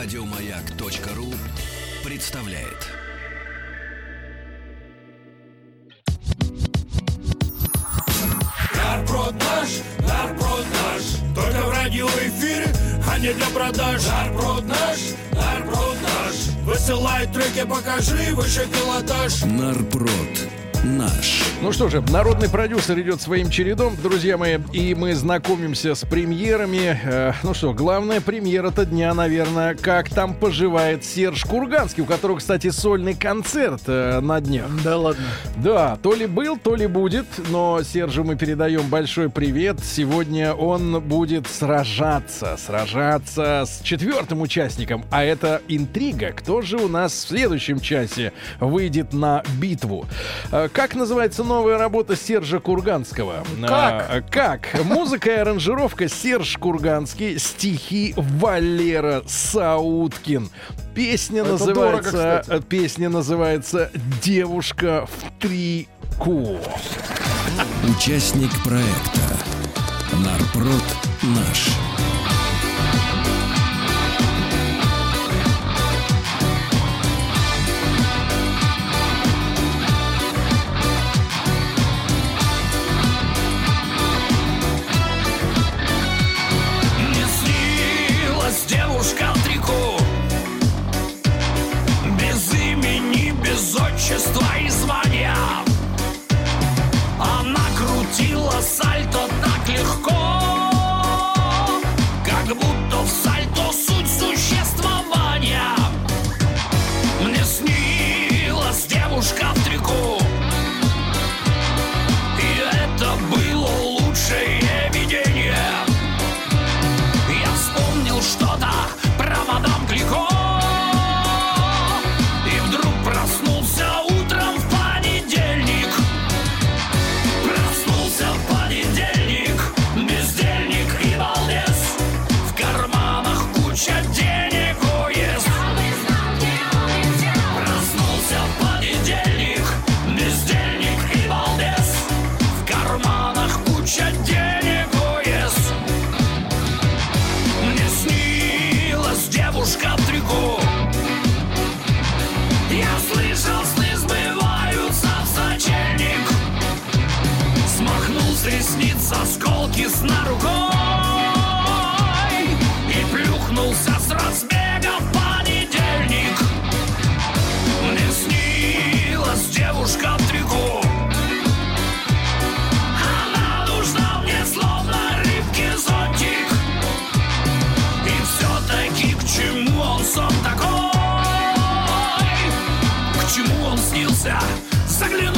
Радиомаяк.ру представляет. Нарброд наш, нарброд наш. Только в радиоэфире, а не для продаж. Нарброд наш, нарброд наш. Высылай треки, покажи выше пилотаж. Нарпрод наш. Ну что же, народный продюсер идет своим чередом, друзья мои, и мы знакомимся с премьерами. Э, ну что, главная премьера-то дня, наверное, как там поживает Серж Курганский, у которого, кстати, сольный концерт э, на днях. Да ладно. Да, то ли был, то ли будет, но Сержу мы передаем большой привет. Сегодня он будет сражаться, сражаться с четвертым участником, а это интрига. Кто же у нас в следующем часе выйдет на битву? Как называется новая работа Сержа Курганского? Как? А, как? Музыка и аранжировка Серж Курганский, стихи Валера Сауткин. Песня Это называется, дорого, кстати. э, песня называется "Девушка в трико". Участник проекта Нарпрод наш. Осколки сна рукой И плюхнулся с разбега в понедельник Мне снилась девушка в трико Она нужна мне словно рыбке зонтик и все-таки к чему он сон такой? К чему он снился? Заглянуть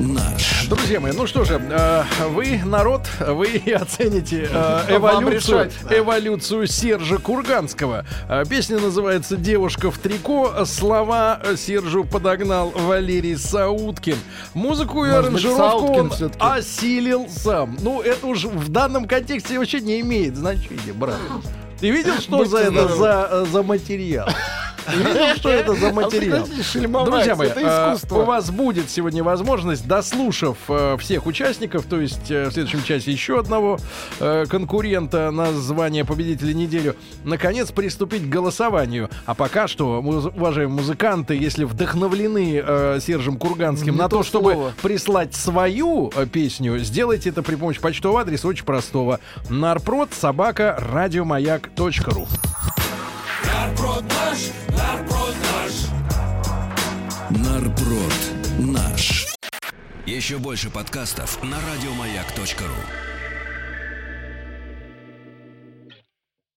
наш. Друзья мои, ну что же, э, вы, народ, вы оцените э, эволюцию, эволюцию Сержа Курганского. Э, Песня называется «Девушка в трико». Слова Сержу подогнал Валерий Сауткин. Музыку и аранжировку он осилил сам. Ну, это уж в данном контексте вообще не имеет значения, брат. Ты видел, что за это за, за материал? Видел, что это за материал? прекратите шельмовать, Друзья мои, искусство. у вас будет сегодня возможность, дослушав э, всех участников, то есть э, в следующем часе еще одного э, конкурента на звание победителя неделю, наконец приступить к голосованию. А пока что, уважаемые музыканты, если вдохновлены Сержем Курганским на то, то чтобы прислать свою песню, сделайте это при помощи почтового адреса очень простого. Нарпрод собака радиомаяк.ру нарброд наш. Нарброд наш. Еще больше подкастов на радиомаяк.ру.